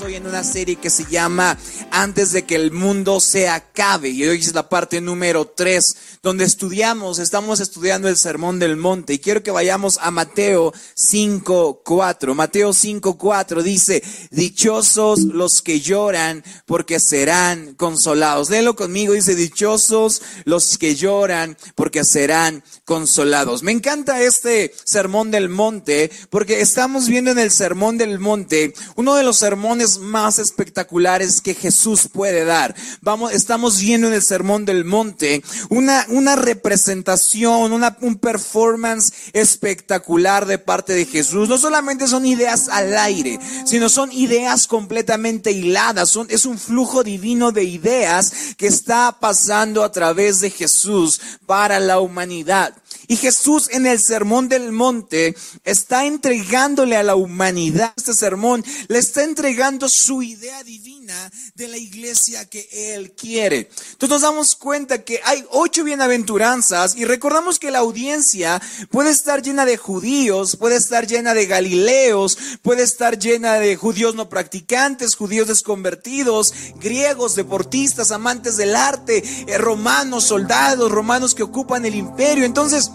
hoy en una serie que se llama Antes de que el mundo se acabe. Y hoy es la parte número 3, donde estudiamos, estamos estudiando el Sermón del Monte. Y quiero que vayamos a Mateo 5.4. Mateo 5.4 dice, dichosos los que lloran porque serán consolados. Léelo conmigo, dice, dichosos los que lloran porque serán consolados. Me encanta este Sermón del Monte porque estamos viendo en el Sermón del Monte uno de los sermones más espectaculares que Jesús puede dar. Vamos, estamos viendo en el Sermón del Monte una, una representación, una, un performance espectacular de parte de Jesús. No solamente son ideas al aire, sino son ideas completamente hiladas. Son, es un flujo divino de ideas que está pasando a través de Jesús para la humanidad. Y Jesús en el sermón del monte está entregándole a la humanidad este sermón, le está entregando su idea divina de la iglesia que Él quiere. Entonces nos damos cuenta que hay ocho bienaventuranzas y recordamos que la audiencia puede estar llena de judíos, puede estar llena de galileos, puede estar llena de judíos no practicantes, judíos desconvertidos, griegos, deportistas, amantes del arte, eh, romanos, soldados, romanos que ocupan el imperio. Entonces,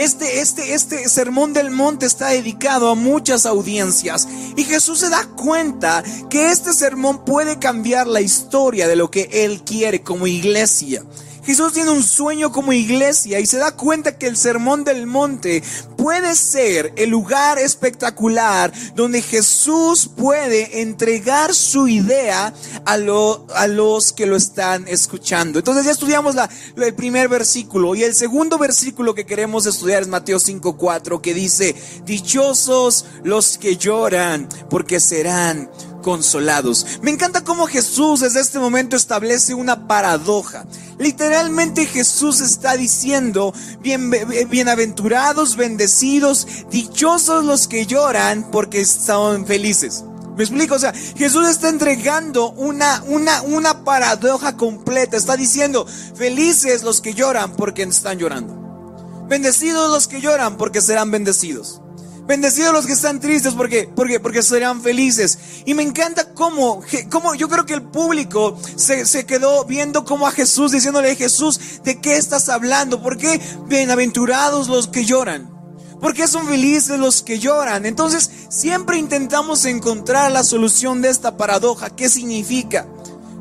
este, este, este sermón del monte está dedicado a muchas audiencias y Jesús se da cuenta que este sermón puede cambiar la historia de lo que Él quiere como iglesia. Jesús tiene un sueño como iglesia y se da cuenta que el sermón del monte puede ser el lugar espectacular donde Jesús puede entregar su idea a, a los que lo están escuchando. Entonces ya estudiamos la, el primer versículo y el segundo versículo que queremos estudiar es Mateo 5.4 que dice, dichosos los que lloran porque serán consolados. Me encanta cómo Jesús desde este momento establece una paradoja. Literalmente Jesús está diciendo, bien, bienaventurados, bendecidos, dichosos los que lloran porque son felices. ¿Me explico? O sea, Jesús está entregando una, una, una paradoja completa. Está diciendo, felices los que lloran porque están llorando. Bendecidos los que lloran porque serán bendecidos. Bendecidos los que están tristes porque, porque, porque serán felices. Y me encanta cómo, cómo yo creo que el público se, se quedó viendo como a Jesús, diciéndole, Jesús, ¿de qué estás hablando? ¿Por qué bienaventurados los que lloran? ¿Por qué son felices los que lloran? Entonces, siempre intentamos encontrar la solución de esta paradoja. ¿Qué significa?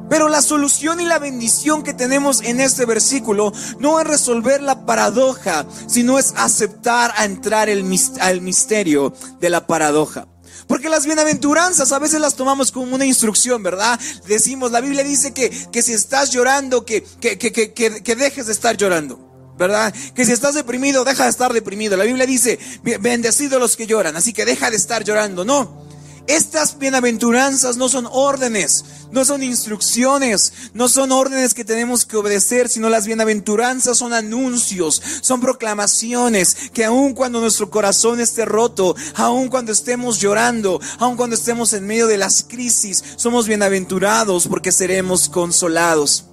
Pero la solución y la bendición que tenemos en este versículo no es resolver la paradoja, sino es aceptar a entrar el, al misterio de la paradoja. Porque las bienaventuranzas a veces las tomamos como una instrucción, ¿verdad? Decimos, la Biblia dice que, que si estás llorando, que, que, que, que dejes de estar llorando. ¿verdad? Que si estás deprimido, deja de estar deprimido. La Biblia dice, bendecidos los que lloran, así que deja de estar llorando. No, estas bienaventuranzas no son órdenes, no son instrucciones, no son órdenes que tenemos que obedecer, sino las bienaventuranzas son anuncios, son proclamaciones que aun cuando nuestro corazón esté roto, aun cuando estemos llorando, aun cuando estemos en medio de las crisis, somos bienaventurados porque seremos consolados.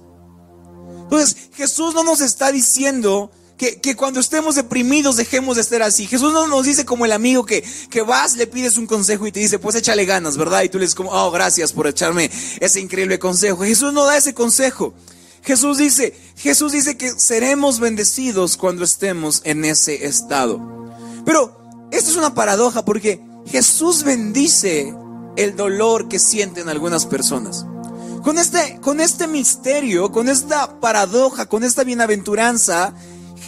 Entonces, Jesús no nos está diciendo que, cuando estemos deprimidos dejemos de estar así. Jesús no nos dice como el amigo que, que vas, le pides un consejo y te dice, pues échale ganas, ¿verdad? Y tú le dices como, oh, gracias por echarme ese increíble consejo. Jesús no da ese consejo. Jesús dice, Jesús dice que seremos bendecidos cuando estemos en ese estado. Pero esto es una paradoja porque Jesús bendice el dolor que sienten algunas personas. Con este, con este misterio, con esta paradoja, con esta bienaventuranza,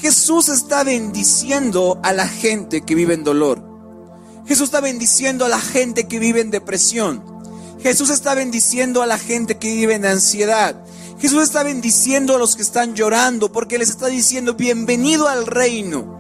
Jesús está bendiciendo a la gente que vive en dolor. Jesús está bendiciendo a la gente que vive en depresión. Jesús está bendiciendo a la gente que vive en ansiedad. Jesús está bendiciendo a los que están llorando porque les está diciendo bienvenido al reino.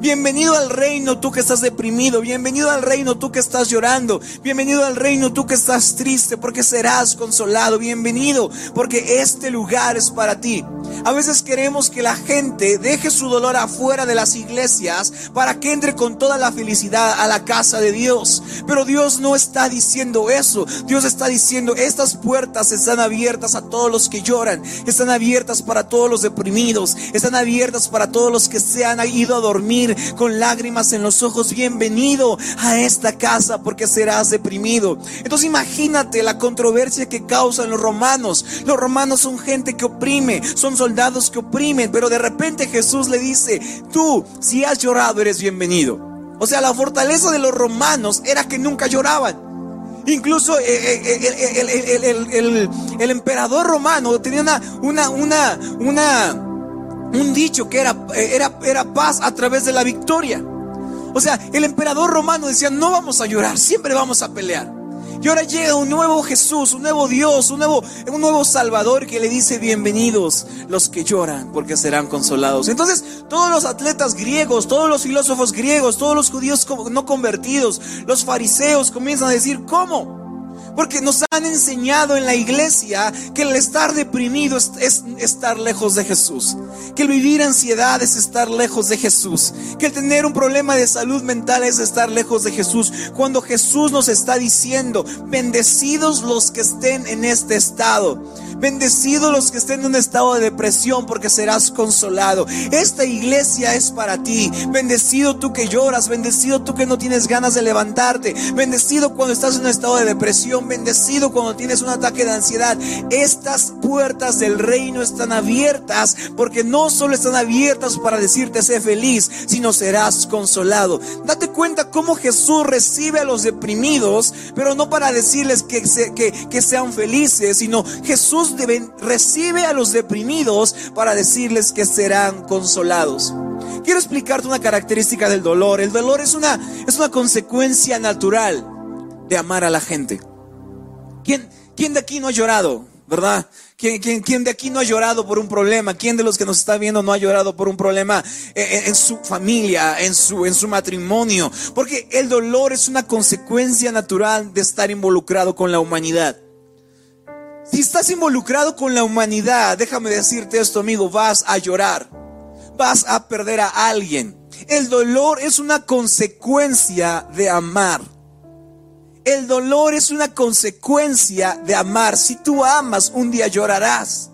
Bienvenido al reino tú que estás deprimido. Bienvenido al reino tú que estás llorando. Bienvenido al reino tú que estás triste porque serás consolado. Bienvenido porque este lugar es para ti. A veces queremos que la gente deje su dolor afuera de las iglesias para que entre con toda la felicidad a la casa de Dios. Pero Dios no está diciendo eso. Dios está diciendo, estas puertas están abiertas a todos los que lloran, están abiertas para todos los deprimidos, están abiertas para todos los que se han ido a dormir con lágrimas en los ojos. Bienvenido a esta casa porque serás deprimido. Entonces imagínate la controversia que causan los romanos. Los romanos son gente que oprime, son soldados que oprimen, pero de repente Jesús le dice, tú, si has llorado, eres bienvenido. O sea, la fortaleza de los romanos era que nunca lloraban. Incluso el, emperador romano tenía una, una, una, una, un dicho que era, era, era paz a través de la victoria. O sea, el emperador romano decía, no vamos a llorar, siempre vamos a pelear. Y ahora llega un nuevo Jesús, un nuevo Dios, un nuevo, un nuevo Salvador que le dice bienvenidos los que lloran porque serán consolados. Entonces, todos los atletas griegos, todos los filósofos griegos, todos los judíos no convertidos, los fariseos comienzan a decir, ¿cómo? Porque nos han enseñado en la iglesia que el estar deprimido es, estar lejos de Jesús. Que el vivir ansiedad es estar lejos de Jesús. Que el tener un problema de salud mental es estar lejos de Jesús. Cuando Jesús nos está diciendo, bendecidos los que estén en este estado. Bendecidos los que estén en un estado de depresión porque serás consolado. Esta iglesia es para ti. Bendecido tú que lloras. Bendecido tú que no tienes ganas de levantarte. Bendecido cuando estás en un estado de depresión bendecido cuando tienes un ataque de ansiedad. Estas puertas del reino están abiertas porque no solo están abiertas para decirte sé feliz, sino serás consolado. Date cuenta cómo Jesús recibe a los deprimidos, pero no para decirles que, que, que sean felices, sino Jesús recibe a los deprimidos para decirles que serán consolados. Quiero explicarte una característica del dolor. El dolor es una, es una consecuencia natural de amar a la gente. ¿Quién, quién de aquí no ha llorado? ¿Verdad? ¿Quién, quién, quién de aquí no ha llorado por un problema? ¿Quién de los que nos está viendo no ha llorado por un problema en, en, su familia, en su, en su matrimonio? Porque el dolor es una consecuencia natural de estar involucrado con la humanidad. Si estás involucrado con la humanidad, déjame decirte esto, amigo, vas a llorar. Vas a perder a alguien. El dolor es una consecuencia de amar. El dolor es una consecuencia de amar. Si tú amas, un día llorarás.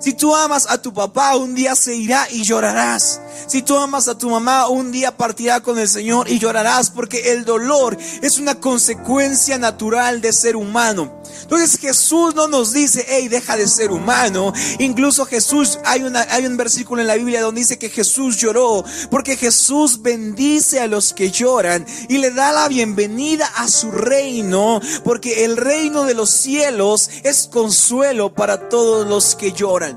Si tú amas a tu papá, un día se irá y llorarás. Si tú amas a tu mamá, un día partirá con el Señor y llorarás porque el dolor es una consecuencia natural de ser humano. Entonces Jesús no nos dice, hey, deja de ser humano. Incluso Jesús, hay, hay un versículo en la Biblia donde dice que Jesús lloró porque Jesús bendice a los que lloran y le da la bienvenida a su reino porque el reino de los cielos es consuelo para todos los que lloran.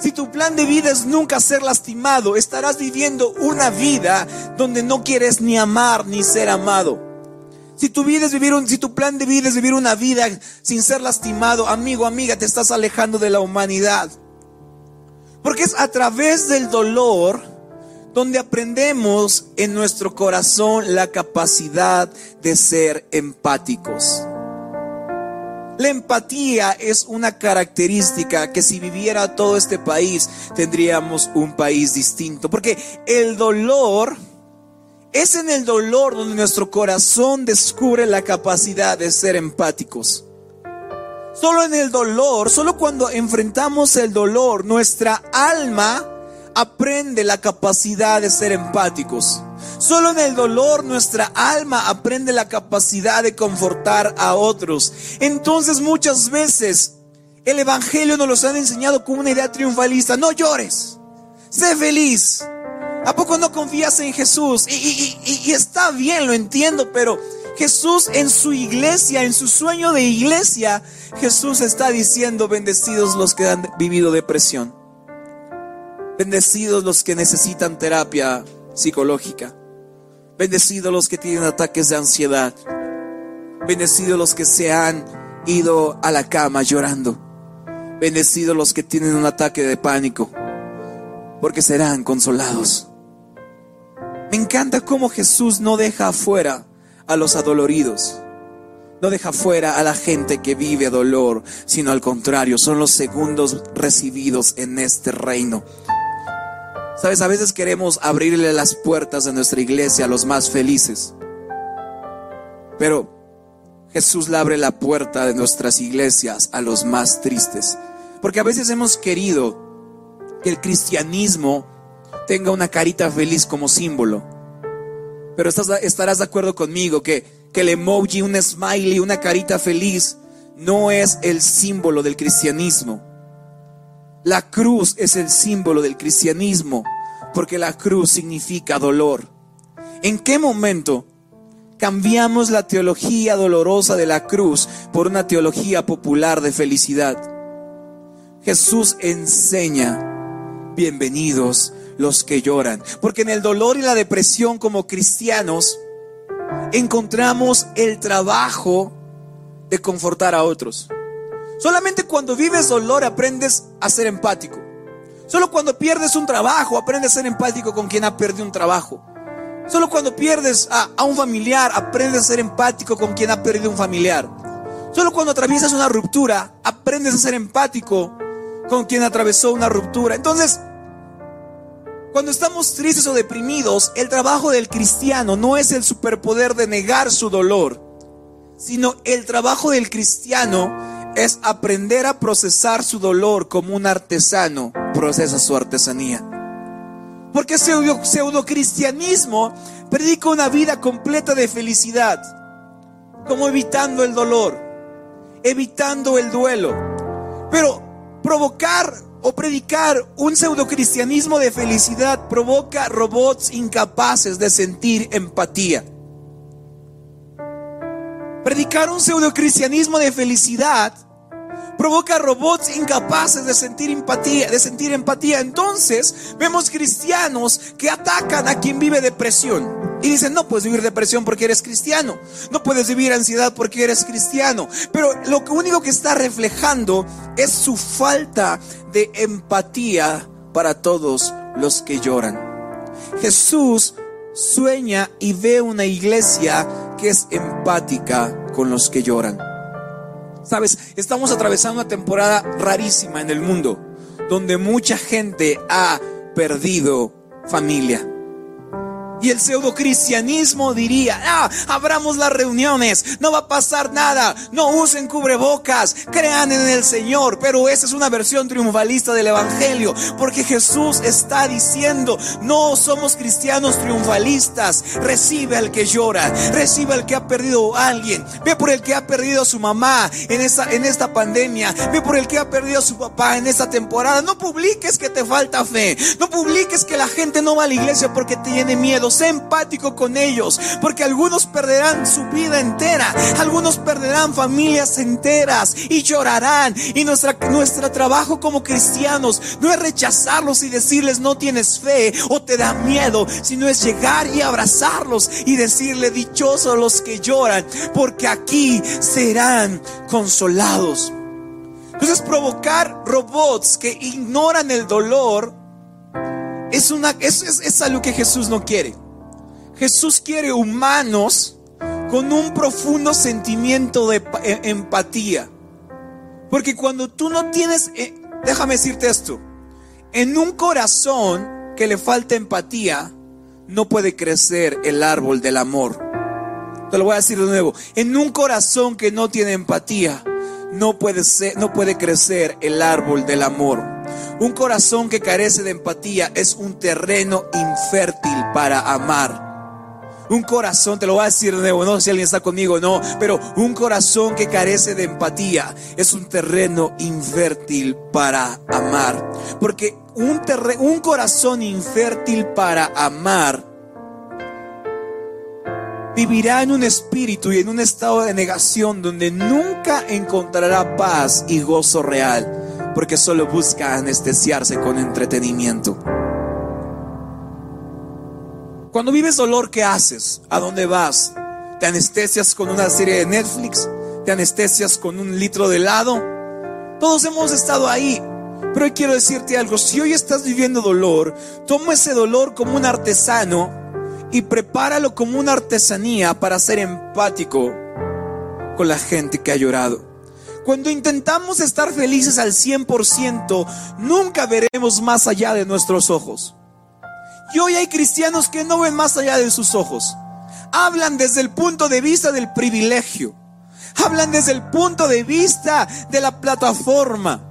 Si tu plan de vida es nunca ser lastimado, estarás viviendo una vida donde no quieres ni amar ni ser amado. Si tu vivir un, si tu plan de vida es vivir una vida sin ser lastimado, amigo, amiga, te estás alejando de la humanidad. Porque es a través del dolor donde aprendemos en nuestro corazón la capacidad de ser empáticos. La empatía es una característica que si viviera todo este país tendríamos un país distinto. Porque el dolor es en el dolor donde nuestro corazón descubre la capacidad de ser empáticos. Solo en el dolor, solo cuando enfrentamos el dolor, nuestra alma aprende la capacidad de ser empáticos. Solo en el dolor nuestra alma aprende la capacidad de confortar a otros. Entonces muchas veces el Evangelio nos los han enseñado como una idea triunfalista. No llores, sé feliz. ¿A poco no confías en Jesús? Y, y, está bien, lo entiendo, pero Jesús en su iglesia, en su sueño de iglesia, Jesús está diciendo, bendecidos los que han vivido depresión. Bendecidos los que necesitan terapia psicológica. Bendecidos los que tienen ataques de ansiedad. Bendecidos los que se han ido a la cama llorando. Bendecidos los que tienen un ataque de pánico. Porque serán consolados. Me encanta cómo Jesús no deja afuera a los adoloridos. no deja fuera a la gente que vive dolor, sino al contrario, son los segundos recibidos en este reino. Sabes, a veces queremos abrirle las puertas de nuestra iglesia a los más felices, pero Jesús le abre la puerta de nuestras iglesias a los más tristes, porque a veces hemos querido que el cristianismo tenga una carita feliz como símbolo, pero estarás de acuerdo conmigo que que el emoji, un smiley, una carita feliz, no es el símbolo del cristianismo. La cruz es el símbolo del cristianismo, porque la cruz significa dolor. ¿En qué momento cambiamos la teología dolorosa de la cruz por una teología popular de felicidad? Jesús enseña, bienvenidos los que lloran, porque en el dolor y la depresión como cristianos, encontramos el trabajo de confortar a otros. Solamente cuando vives dolor aprendes a ser empático. Solo cuando pierdes un trabajo aprendes a ser empático con quien ha perdido un trabajo. Solo cuando pierdes a, un familiar aprendes a ser empático con quien ha perdido un familiar. Solo cuando atraviesas una ruptura aprendes a ser empático con quien atravesó una ruptura. Entonces, cuando estamos tristes o deprimidos, el trabajo del cristiano no es el superpoder de negar su dolor, sino el trabajo del cristiano es aprender a procesar su dolor como un artesano procesa su artesanía. Porque pseudo, pseudo cristianismo predica una vida completa de felicidad, como evitando el dolor, evitando el duelo. Pero provocar o predicar un pseudocristianismo de felicidad provoca robots incapaces de sentir empatía. Predicar un pseudocristianismo de felicidad provoca robots incapaces de sentir empatía, de sentir empatía. Entonces, vemos cristianos que atacan a quien vive depresión. Y dicen, no puedes vivir depresión porque eres cristiano. No puedes vivir ansiedad porque eres cristiano. Pero lo único que está reflejando es su falta de empatía para todos los que lloran. Jesús sueña y ve una iglesia que es empática con los que lloran. Sabes, estamos atravesando una temporada rarísima en el mundo, donde mucha gente ha perdido familia y el pseudo cristianismo diría, ah, abramos las reuniones, no va a pasar nada, no usen cubrebocas, crean en el Señor. Pero esa es una versión triunfalista del Evangelio, porque Jesús está diciendo, no somos cristianos triunfalistas, recibe al que llora, recibe al que ha perdido a alguien, ve por el que ha perdido a su mamá en esta, en esta pandemia, ve por el que ha perdido a su papá en esta temporada. No publiques que te falta fe, no publiques que la gente no va a la iglesia porque tiene miedo sé empático con ellos, porque algunos perderán su vida entera, algunos perderán familias enteras y llorarán. Y nuestra, nuestro trabajo como cristianos no es rechazarlos y decirles no tienes fe o te da miedo, sino es llegar y abrazarlos y decirle dichosos los que lloran, porque aquí serán consolados. Entonces provocar robots que ignoran el dolor es, una, es, es, algo que Jesús no quiere. Jesús quiere humanos con un profundo sentimiento de e, empatía. Porque cuando tú no tienes, eh, déjame decirte esto, en un corazón que le falta empatía, no puede crecer el árbol del amor. Te lo voy a decir de nuevo. En un corazón que no tiene empatía, no puede, no puede crecer el árbol del amor. Un corazón que carece de empatía es un terreno infértil para amar. Un corazón, te lo voy a decir de nuevo, no sé si alguien está conmigo o no, pero un corazón que carece de empatía es un terreno infértil para amar. Porque un, un corazón infértil para amar vivirá en un espíritu y en un estado de negación donde nunca encontrará paz y gozo real, porque solo busca anestesiarse con entretenimiento. Cuando vives dolor, ¿qué haces? ¿A dónde vas? ¿Te anestesias con una serie de Netflix? ¿Te anestesias con un litro de helado? Todos hemos estado ahí. Pero hoy quiero decirte algo, si hoy estás viviendo dolor, toma ese dolor como un artesano y prepáralo como una artesanía para ser empático con la gente que ha llorado. Cuando intentamos estar felices al 100%, nunca veremos más allá de nuestros ojos. Y hoy hay cristianos que no ven más allá de sus ojos. Hablan desde el punto de vista del privilegio. Hablan desde el punto de vista de la plataforma.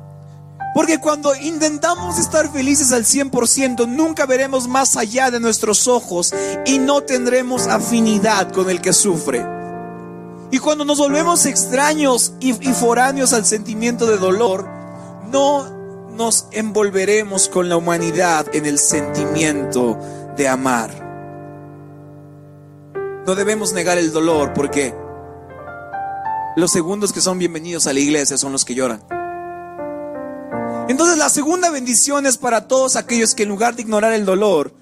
Porque cuando intentamos estar felices al 100%, nunca veremos más allá de nuestros ojos y no tendremos afinidad con el que sufre. Y cuando nos volvemos extraños y, foráneos al sentimiento de dolor, no nos envolveremos con la humanidad en el sentimiento de amar. No debemos negar el dolor porque los segundos que son bienvenidos a la iglesia son los que lloran. Entonces la segunda bendición es para todos aquellos que en lugar de ignorar el dolor,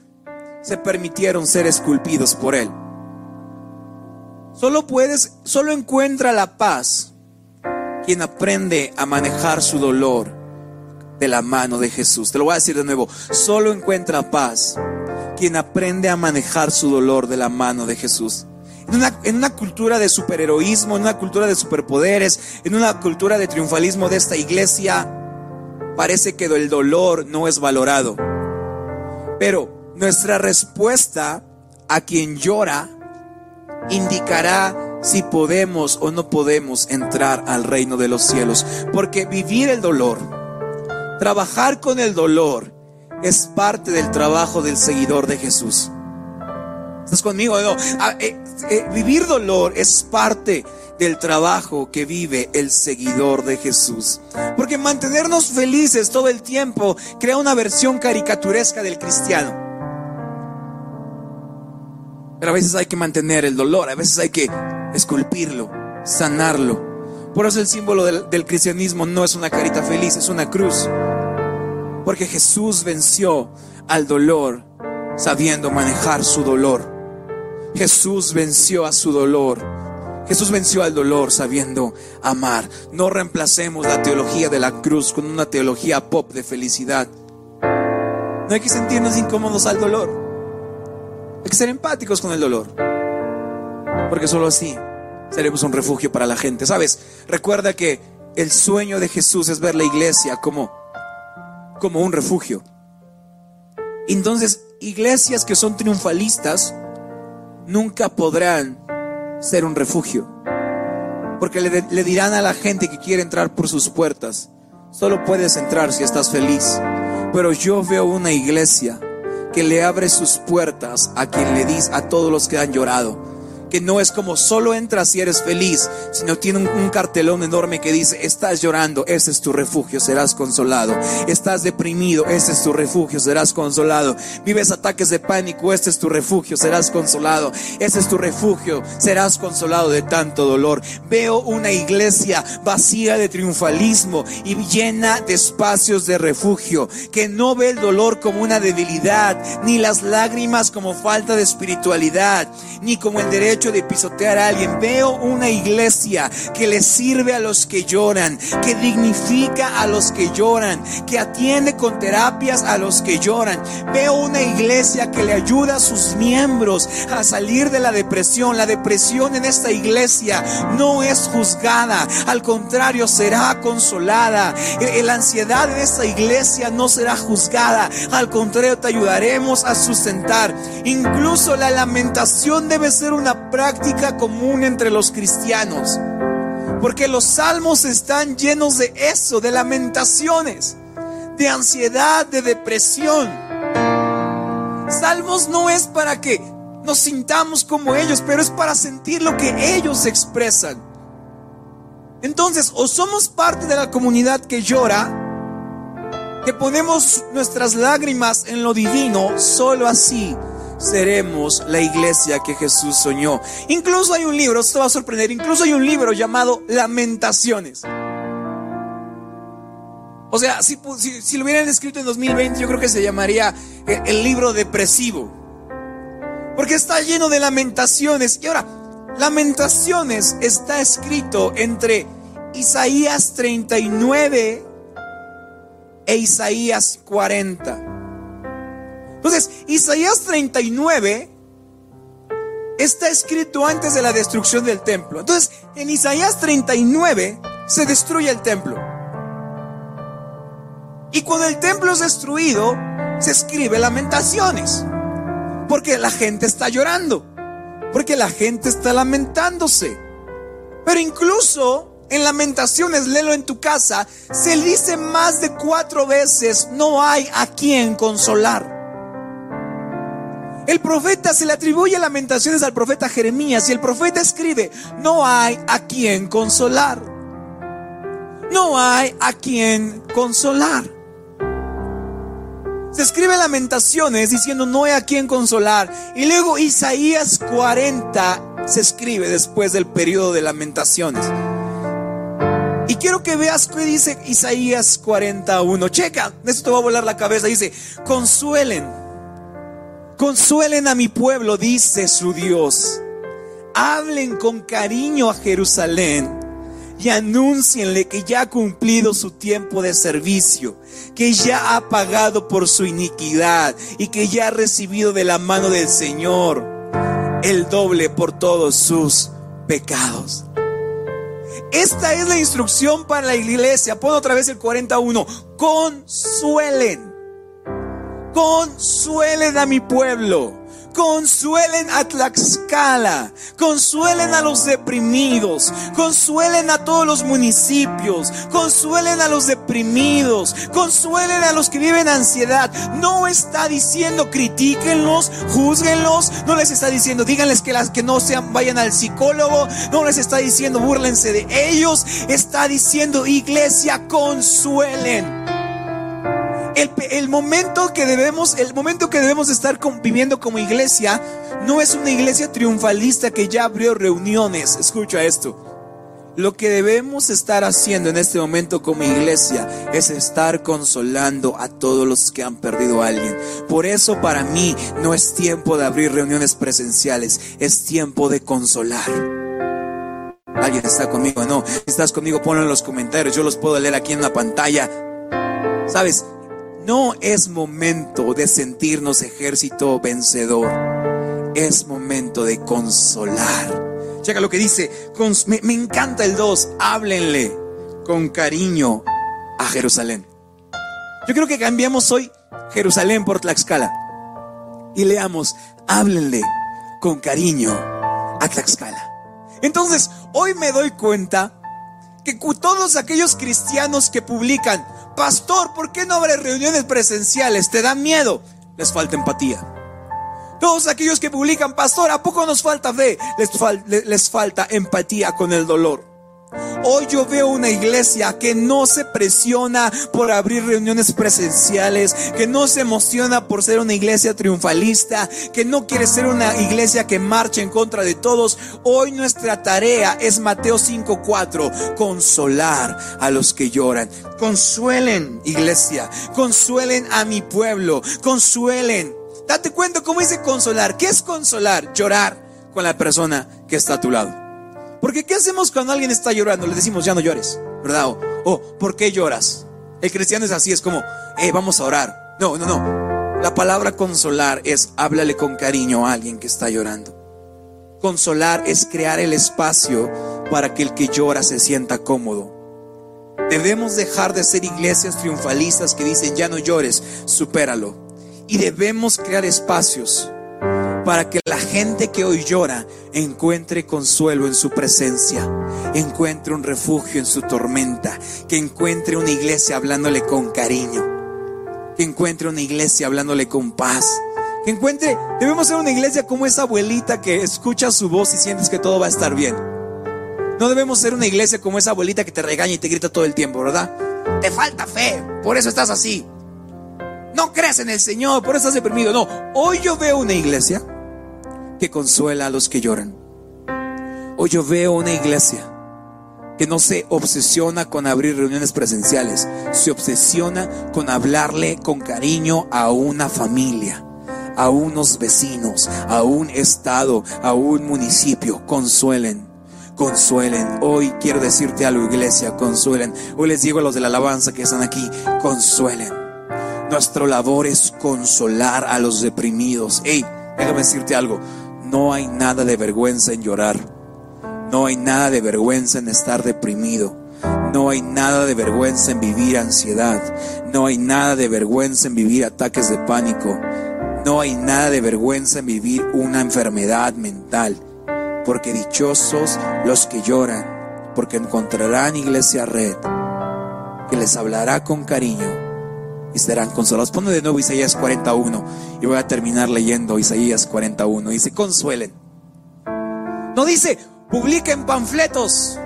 se permitieron ser esculpidos por él. Solo puedes, solo encuentra la paz quien aprende a manejar su dolor de la mano de Jesús. Te lo voy a decir de nuevo, solo encuentra paz quien aprende a manejar su dolor de la mano de Jesús. En una, cultura de superheroísmo, en una cultura de superpoderes, en una cultura de triunfalismo de esta iglesia, parece que el dolor no es valorado. Pero nuestra respuesta a quien llora indicará si podemos o no podemos entrar al reino de los cielos. Porque vivir el dolor, trabajar con el dolor, es parte del trabajo del seguidor de Jesús. ¿Estás conmigo? No. Ah, eh, eh, vivir dolor es parte del trabajo que vive el seguidor de Jesús. Porque mantenernos felices todo el tiempo crea una versión caricaturesca del cristiano. Pero a veces hay que mantener el dolor, a veces hay que esculpirlo, sanarlo. Por eso el símbolo del, cristianismo no es una carita feliz, es una cruz. Porque Jesús venció al dolor sabiendo manejar su dolor. Jesús venció a su dolor Jesús venció al dolor sabiendo amar. No reemplacemos la teología de la cruz con una teología pop de felicidad. No hay que sentirnos incómodos al dolor. Hay que ser empáticos con el dolor. Porque solo así seremos un refugio para la gente. ¿Sabes? Recuerda que el sueño de Jesús es ver la iglesia como, como un refugio. Entonces, iglesias que son triunfalistas nunca podrán ser un refugio. Porque le, dirán a la gente que quiere entrar por sus puertas, solo puedes entrar si estás feliz. Pero yo veo una iglesia que le abre sus puertas a quien le dice, a todos los que han llorado que no es como solo entras si eres feliz, sino tiene un, cartelón enorme que dice, estás llorando, ese es tu refugio, serás consolado. Estás deprimido, ese es tu refugio, serás consolado. Vives ataques de pánico, este es tu refugio, serás consolado. Ese es tu refugio, serás consolado de tanto dolor. Veo una iglesia vacía de triunfalismo y llena de espacios de refugio, que no ve el dolor como una debilidad, ni las lágrimas como falta de espiritualidad, ni como el derecho de pisotear a alguien. Veo una iglesia que le sirve a los que lloran, que dignifica a los que lloran, que atiende con terapias a los que lloran. Veo una iglesia que le ayuda a sus miembros a salir de la depresión. La depresión en esta iglesia no es juzgada, al contrario, será consolada. La ansiedad en esta iglesia no será juzgada, al contrario, te ayudaremos a sustentar. Incluso la lamentación debe ser una práctica común entre los cristianos. Porque los salmos están llenos de eso, de lamentaciones, de ansiedad, de depresión. Salmos no es para que nos sintamos como ellos, pero es para sentir lo que ellos expresan. Entonces, o somos parte de la comunidad que llora, que ponemos nuestras lágrimas en lo divino, solo así seremos la iglesia que Jesús soñó. Incluso hay un libro, esto va a sorprender, incluso hay un libro llamado Lamentaciones. O sea, si, lo hubieran escrito en 2020, yo creo que se llamaría el, el libro depresivo. Porque está lleno de lamentaciones. Y ahora, lamentaciones está escrito entre Isaías 39 e Isaías 40. Entonces, Isaías 39 está escrito antes de la destrucción del templo. Entonces, en Isaías 39 se destruye el templo. Y cuando el templo es destruido, se escribe lamentaciones. Porque la gente está llorando. Porque la gente está lamentándose. Pero incluso en lamentaciones, léelo en tu casa, se dice más de cuatro veces, no hay a quien consolar. El profeta se le atribuye lamentaciones al profeta Jeremías y el profeta escribe, no hay a quien consolar. No hay a quien consolar. Se escribe lamentaciones diciendo no hay a quien consolar. Y luego Isaías 40 se escribe después del periodo de lamentaciones. Y quiero que veas qué dice Isaías 41. Checa, esto te va a volar la cabeza. Dice, consuelen Consuelen a mi pueblo, dice su Dios. Hablen con cariño a Jerusalén y anúncienle que ya ha cumplido su tiempo de servicio, que ya ha pagado por su iniquidad y que ya ha recibido de la mano del Señor el doble por todos sus pecados. Esta es la instrucción para la iglesia. Pon otra vez el 41. Consuelen consuelen a mi pueblo, consuelen a Tlaxcala, consuelen a los deprimidos, consuelen a todos los municipios, consuelen a los deprimidos, consuelen a los que viven ansiedad. No está diciendo critíquenlos, juzguenlos, no les está diciendo díganles que las que no sean vayan al psicólogo, no les está diciendo búrlense de ellos, está diciendo iglesia consuelen el, momento que debemos, el momento que debemos estar viviendo como iglesia no es una iglesia triunfalista que ya abrió reuniones. Escucha esto. Lo que debemos estar haciendo en este momento como iglesia es estar consolando a todos los que han perdido a alguien. Por eso para mí no es tiempo de abrir reuniones presenciales, es tiempo de consolar. ¿Alguien está conmigo? No, si estás conmigo, ponlo en los comentarios, yo los puedo leer aquí en la pantalla. ¿Sabes? No es momento de sentirnos ejército vencedor. Es momento de consolar. Checa lo que dice. Me, encanta el 2. Háblenle con cariño a Jerusalén. Yo creo que cambiamos hoy Jerusalén por Tlaxcala. Y leamos, háblenle con cariño a Tlaxcala. Entonces, hoy me doy cuenta que todos aquellos cristianos que publican, Pastor, ¿por qué no habrá reuniones presenciales? ¿Te da miedo? Les falta empatía. Todos aquellos que publican, Pastor, ¿a poco nos falta fe? Les, les falta empatía con el dolor. Hoy yo veo una iglesia que no se presiona por abrir reuniones presenciales, que no se emociona por ser una iglesia triunfalista, que no quiere ser una iglesia que marche en contra de todos. Hoy nuestra tarea es Mateo 5:4, consolar a los que lloran. Consuelen, iglesia, consuelen a mi pueblo, consuelen. Date cuenta cómo dice consolar. ¿Qué es consolar? Llorar con la persona que está a tu lado. Porque ¿qué hacemos cuando alguien está llorando? Le decimos, ya no llores, ¿verdad? O, oh, ¿por qué lloras? El cristiano es así, es como, eh, vamos a orar. No, no, no. La palabra consolar es háblale con cariño a alguien que está llorando. Consolar es crear el espacio para que el que llora se sienta cómodo. Debemos dejar de ser iglesias triunfalistas que dicen ya no llores, supéralo. Y debemos crear espacios para que la gente que hoy llora encuentre consuelo en su presencia, encuentre un refugio en su tormenta, que encuentre una iglesia hablándole con cariño, que encuentre una iglesia hablándole con paz, que encuentre, debemos ser una iglesia como esa abuelita que escucha su voz y sientes que todo va a estar bien. No debemos ser una iglesia como esa abuelita que te regaña y te grita todo el tiempo, ¿verdad? Te falta fe, por eso estás así. No crees en el Señor, por eso estás deprimido. No, hoy yo veo una iglesia que consuela a los que lloran. Hoy yo veo una iglesia que no se obsesiona con abrir reuniones presenciales, se obsesiona con hablarle con cariño a una familia, a unos vecinos, a un estado, a un municipio. Consuelen, consuelen. Hoy quiero decirte algo, iglesia, consuelen. Hoy les digo a los de la alabanza que están aquí, consuelen. Nuestra labor es consolar a los deprimidos. Hey, déjame decirte algo No hay nada de vergüenza en llorar. No hay nada de vergüenza en estar deprimido. No hay nada de vergüenza en vivir ansiedad. No hay nada de vergüenza en vivir ataques de pánico. No hay nada de vergüenza en vivir una enfermedad mental. Porque dichosos los que lloran, porque encontrarán iglesia red que les hablará con cariño y serán consolados. Ponme de nuevo Isaías 41 y voy a terminar leyendo Isaías 41. Dice, consuelen. No dice, publiquen panfletos.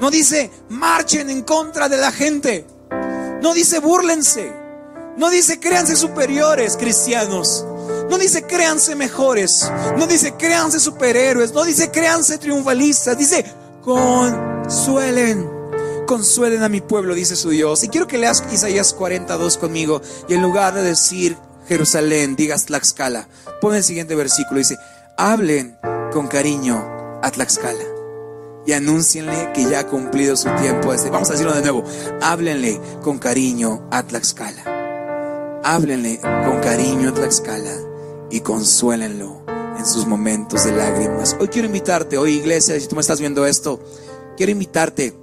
No dice, marchen en contra de la gente. No dice, búrlense. No dice, créanse superiores, cristianos. No dice, créanse mejores. No dice, créanse superhéroes. No dice, créanse triunfalistas. Dice, consuelen consuelen a mi pueblo, dice su Dios. Y quiero que leas Isaías 42 conmigo y en lugar de decir Jerusalén, digas Tlaxcala. Pon el siguiente versículo, dice, hablen con cariño a Tlaxcala y anúncienle que ya ha cumplido su tiempo. Vamos a decirlo de nuevo, háblenle con cariño a Tlaxcala. Háblenle con cariño a Tlaxcala y consuélenlo en sus momentos de lágrimas. Hoy quiero invitarte, hoy iglesia, si tú me estás viendo esto, quiero invitarte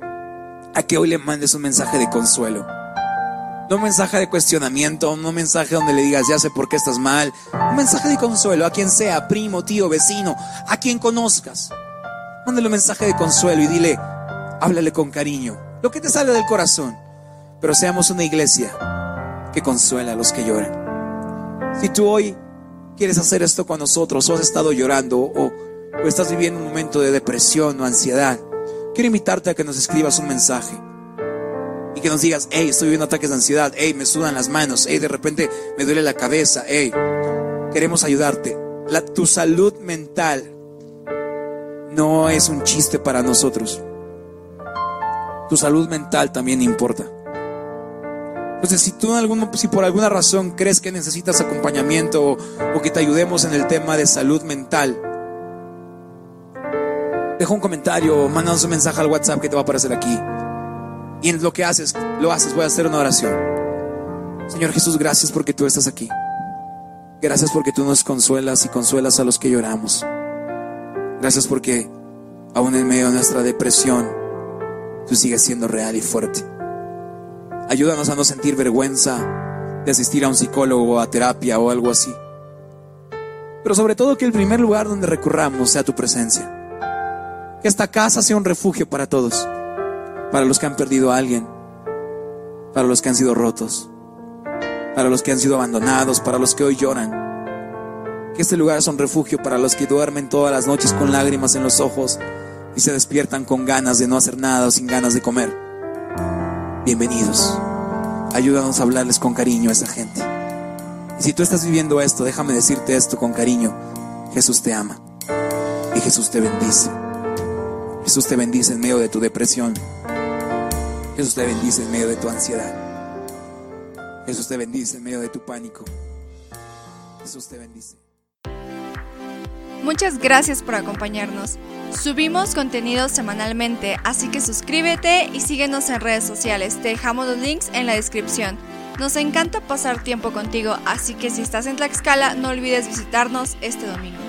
a que hoy le mandes un mensaje de consuelo. No un mensaje de cuestionamiento, no un mensaje donde le digas, ya sé por qué estás mal. Un mensaje de consuelo a quien sea, primo, tío, vecino, a quien conozcas. Mándale un mensaje de consuelo y dile, háblale con cariño, lo que te sale del corazón. Pero seamos una iglesia que consuela a los que lloran. Si tú hoy quieres hacer esto con nosotros, o has estado llorando, o, o estás viviendo un momento de depresión o ansiedad, quiero invitarte a que nos escribas un mensaje y que nos digas, hey, estoy viviendo ataques de ansiedad, hey, me sudan las manos, hey, de repente me duele la cabeza, hey, queremos ayudarte. La, tu salud mental no es un chiste para nosotros. Tu salud mental también importa. Entonces, si tú en si por alguna razón crees que necesitas acompañamiento o que te ayudemos en el tema de salud mental, deja un comentario, mándanos un mensaje al WhatsApp que te va a aparecer aquí. Y en lo que haces, lo haces, voy a hacer una oración. Señor Jesús, gracias porque tú estás aquí. Gracias porque tú nos consuelas y consuelas a los que lloramos. Gracias porque aún en medio de nuestra depresión, tú sigues siendo real y fuerte. Ayúdanos a no sentir vergüenza de asistir a un psicólogo o a terapia o algo así. Pero sobre todo que el primer lugar donde recurramos sea tu presencia. Que esta casa sea un refugio para todos, para los que han perdido a alguien, para los que han sido rotos, para los que han sido abandonados, para los que hoy lloran. Que este lugar sea un refugio para los que duermen todas las noches con lágrimas en los ojos y se despiertan con ganas de no hacer nada o sin ganas de comer. Bienvenidos. Ayúdanos a hablarles con cariño a esa gente. Y si tú estás viviendo esto, déjame decirte esto con cariño. Jesús te ama y Jesús te bendice. Jesús te bendice en medio de tu depresión. Jesús te bendice en medio de tu ansiedad. Jesús te bendice en medio de tu pánico. Jesús te bendice. Muchas gracias por acompañarnos. Subimos contenido semanalmente, así que suscríbete y síguenos en redes sociales. Te dejamos los links en la descripción. Nos encanta pasar tiempo contigo, así que si estás en Tlaxcala, no olvides visitarnos este domingo.